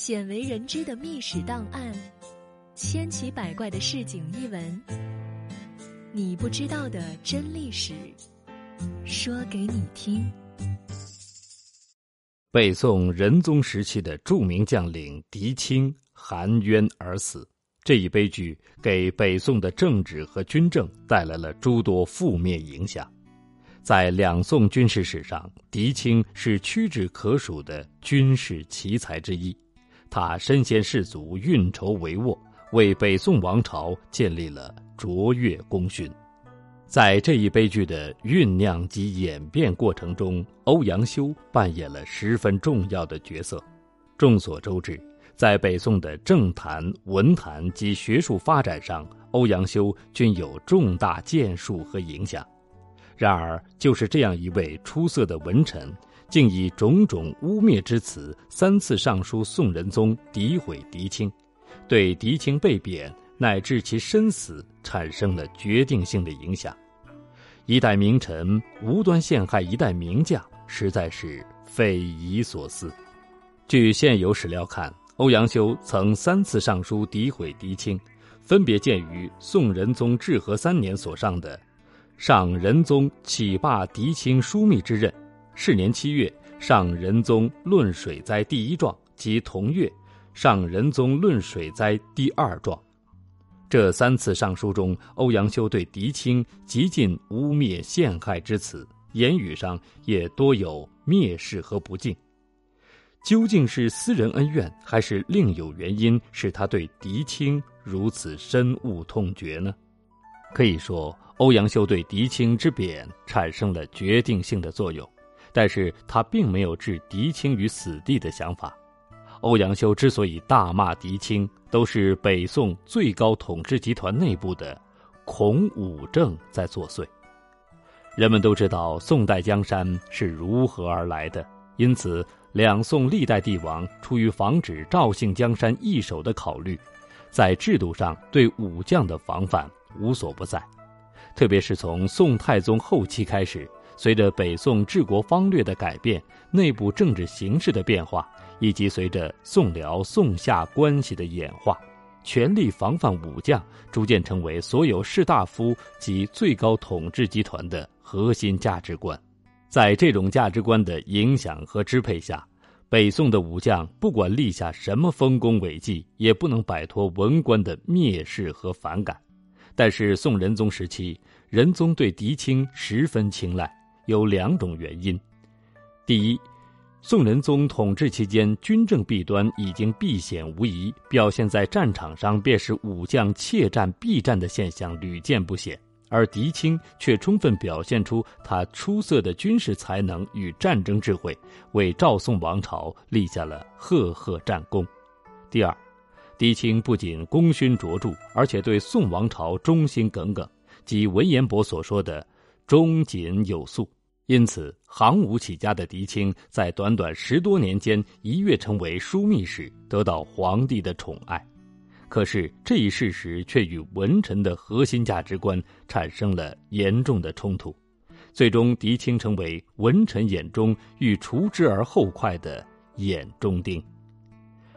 鲜为人知的秘史档案，千奇百怪的市井异闻，你不知道的真历史，说给你听。北宋仁宗时期的著名将领狄青含冤而死，这一悲剧给北宋的政治和军政带来了诸多负面影响。在两宋军事史上，狄青是屈指可数的军事奇才之一。他身先士卒，运筹帷幄，为北宋王朝建立了卓越功勋。在这一悲剧的酝酿及演变过程中，欧阳修扮演了十分重要的角色。众所周知，在北宋的政坛、文坛及学术发展上，欧阳修均有重大建树和影响。然而，就是这样一位出色的文臣。竟以种种污蔑之词三次上书宋仁宗，诋毁狄青，对狄青被贬乃至其身死产生了决定性的影响。一代名臣无端陷害一代名将，实在是匪夷所思。据现有史料看，欧阳修曾三次上书诋毁狄青，分别见于宋仁宗至和三年所上的《上仁宗启罢狄青枢密之任》。是年七月，上仁宗论水灾第一状及同月，上仁宗论水灾第二状。这三次上书中，欧阳修对狄青极尽污蔑陷害之词，言语上也多有蔑视和不敬。究竟是私人恩怨，还是另有原因，使他对狄青如此深恶痛绝呢？可以说，欧阳修对狄青之贬产生了决定性的作用。但是他并没有置狄青于死地的想法。欧阳修之所以大骂狄青，都是北宋最高统治集团内部的孔武正在作祟。人们都知道宋代江山是如何而来的，因此两宋历代帝王出于防止赵姓江山易手的考虑，在制度上对武将的防范无所不在，特别是从宋太宗后期开始。随着北宋治国方略的改变，内部政治形势的变化，以及随着宋辽、宋夏关系的演化，全力防范武将逐渐成为所有士大夫及最高统治集团的核心价值观。在这种价值观的影响和支配下，北宋的武将不管立下什么丰功伟绩，也不能摆脱文官的蔑视和反感。但是宋仁宗时期，仁宗对狄青十分青睐。有两种原因：第一，宋仁宗统治期间，军政弊端已经避显无疑，表现在战场上便是武将怯战避战的现象屡见不鲜，而狄青却充分表现出他出色的军事才能与战争智慧，为赵宋王朝立下了赫赫战功。第二，狄青不仅功勋卓著，而且对宋王朝忠心耿耿，即文彦博所说的“忠谨有素”。因此，行伍起家的狄青在短短十多年间一跃成为枢密使，得到皇帝的宠爱。可是，这一事实却与文臣的核心价值观产生了严重的冲突。最终，狄青成为文臣眼中欲除之而后快的眼中钉。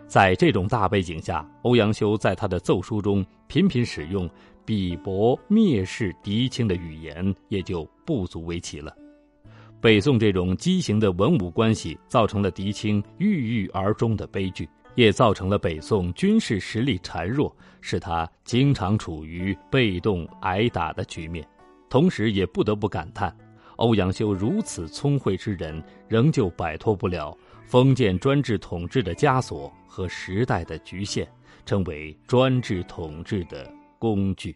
在这种大背景下，欧阳修在他的奏书中频频使用鄙薄蔑视狄青的语言，也就不足为奇了。北宋这种畸形的文武关系，造成了狄青郁郁而终的悲剧，也造成了北宋军事实力孱弱，使他经常处于被动挨打的局面。同时，也不得不感叹，欧阳修如此聪慧之人，仍旧摆脱不了封建专制统治的枷锁和时代的局限，成为专制统治的工具。